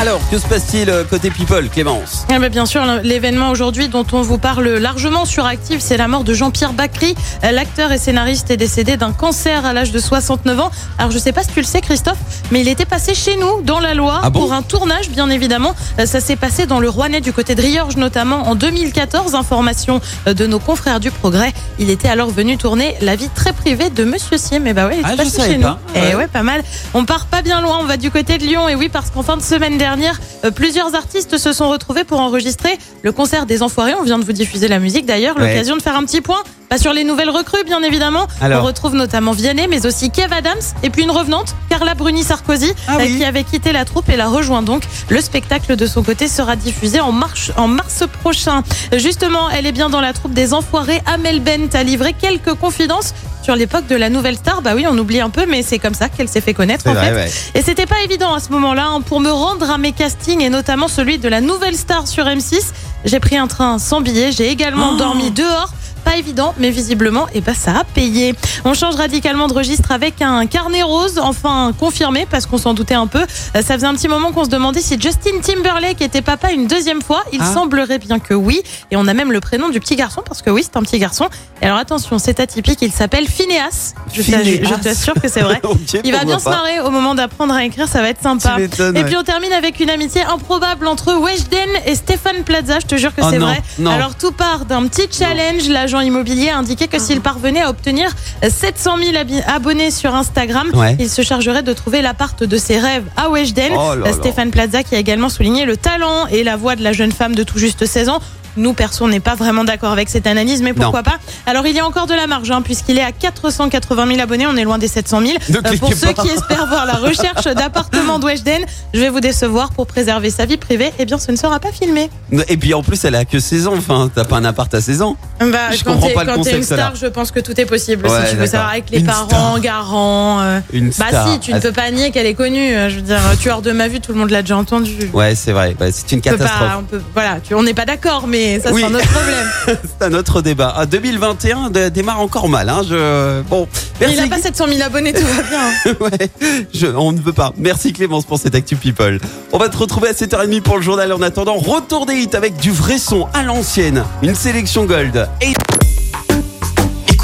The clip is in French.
Alors, que se passe-t-il euh, côté people, Clémence? Ah bah bien sûr, l'événement aujourd'hui dont on vous parle largement sur Active, c'est la mort de Jean-Pierre Bacry. L'acteur et scénariste est décédé d'un cancer à l'âge de 69 ans. Alors je sais pas si tu le sais Christophe, mais il était passé chez nous, dans la Loire, Ah bon pour un tournage bien évidemment. Euh, Ça s'est passé dans le Rouennais du côté de Riorges notamment en 2014. Information euh, de nos confrères du Progrès. Il était alors venu tourner la vie très privée de Monsieur Siem. Et bah ouais, il était Ah, passé chez pas. nous. Ouais. Et ouais, pas mal. On part pas bien loin, on va du côté de Lyon. Et oui, parce qu'en fin de semaine dernière, euh, plusieurs artistes se sont retrouvés pour enregistrer le concert des Enfoirés. On vient de vous diffuser la musique d'ailleurs. Ouais. L'occasion de faire un petit point. Pas sur les nouvelles recrues, bien évidemment. Alors. On retrouve notamment Vianney, mais aussi Kev Adams. Et puis une revenante, Carla Bruni-Sarkozy, Ah euh, oui. qui avait quitté la troupe et la rejoint donc. Le spectacle de son côté sera diffusé en, marche, en mars prochain. Justement, elle est bien dans la troupe des Enfoirés. Amel Bent a livré quelques confidences sur l'époque de la nouvelle star. Bah oui, on oublie un peu, mais c'est comme ça qu'elle s'est fait connaître en vrai, fait. ouais. Et c'était pas évident à ce moment-là hein, pour me rendre à mes castings et notamment celui de la nouvelle star sur M6. J'ai pris un train sans billet, j'ai également Oh. dormi dehors. Pas évident, mais visiblement, eh ben, ça a payé. On change radicalement de registre avec un carnet rose, enfin confirmé, parce qu'on s'en doutait un peu. Euh, Ça faisait un petit moment qu'on se demandait si Justin Timberlake était papa une deuxième fois. Il Ah. semblerait bien que oui. Et on a même le prénom du petit garçon, parce que oui, c'est un petit garçon. Et alors attention, c'est atypique, il s'appelle Phineas. Je, Phineas. t'assure que c'est vrai. Il va bien se marrer au moment d'apprendre à écrire, ça va être sympa. Et ouais. puis on termine avec une amitié improbable entre Weshden et Stéphane Plaza. Je te jure que Oh c'est vrai. non. Alors tout part d'un petit challenge. L'agent immobilier a indiqué que s'il parvenait à obtenir 700 000 abi- abonnés sur Instagram, Ouais. il se chargerait de trouver l'appart de ses rêves à Weshden. Oh. Stéphane Plaza qui a également souligné le talent et la voix de la jeune femme de tout juste 16 ans. Nous, perso, on n'est pas vraiment d'accord avec cette analyse, mais pourquoi pas? Alors, il y a encore de la marge, hein, puisqu'il est à 480 000 abonnés, on est loin des 700 000. Ne Euh, pour ceux pas. qui espèrent voir la recherche d'appartements d'Weshden, je vais vous décevoir pour préserver sa vie privée. Eh bien, ce ne sera pas filmé. Et puis en plus, elle a que 16 ans. Enfin, t'as pas un appart à 16 ans. Bah, Je quand comprends pas le quand t'es une concept, star, je pense que tout est possible. Ouais, si tu veux savoir avec les Une parents, garants. euh, Une Bah star. si, tu ne Ah, peux pas nier qu'elle est connue. euh, Je veux dire, tueur de ma vue, tout le monde l'a déjà entendu. Ouais, c'est vrai. Bah, c'est une On peut catastrophe. pas, on peut, voilà, tu- on n'est pas d'accord, mais ça Oui. c'est un autre problème. C'est un autre débat. Ah, 2021 de- démarre encore mal. Hein. Je... Bon, merci. il a pas 700 000 abonnés, tout va bien. Ouais, je- on ne veut pas. Merci Clémence pour cette Actu People. On va te retrouver à 7h30 pour le journal. En attendant, retour des hits avec du vrai son à l'ancienne. Une sélection gold. Et